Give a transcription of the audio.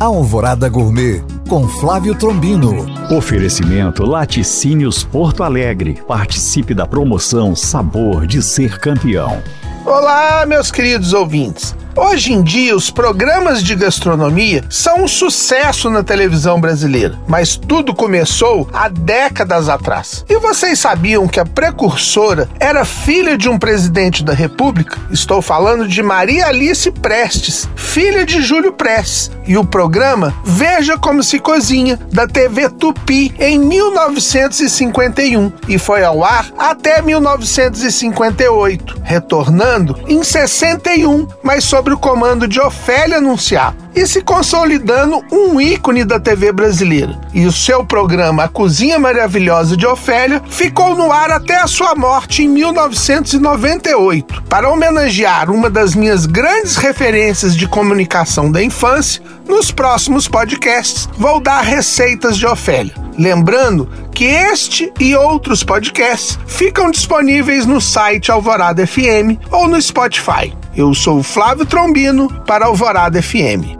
Alvorada Gourmet com Flávio Trombino. Oferecimento Laticínios Porto Alegre. Participe da promoção Sabor de Ser Campeão. Olá, meus queridos ouvintes. Hoje em dia, os programas de gastronomia são um sucesso na televisão brasileira, mas tudo começou há décadas atrás. E vocês sabiam que a precursora era filha de um presidente da República? Estou falando de Maria Alice Prestes, filha de Júlio Prestes. E o programa Veja Como Se Cozinha, da TV Tupi, em 1951, e foi ao ar até 1958, retornando em 61, mas sob sob o comando de Ofélia Anunciar e se consolidando um ícone da TV brasileira. E o seu programa A Cozinha Maravilhosa de Ofélia ficou no ar até a sua morte em 1998. Para homenagear uma das minhas grandes referências de comunicação da infância, nos próximos podcasts vou dar receitas de Ofélia. Lembrando que este e outros podcasts ficam disponíveis no site Alvorada FM ou no Spotify. Eu sou Flávio Trombino para Alvorada FM.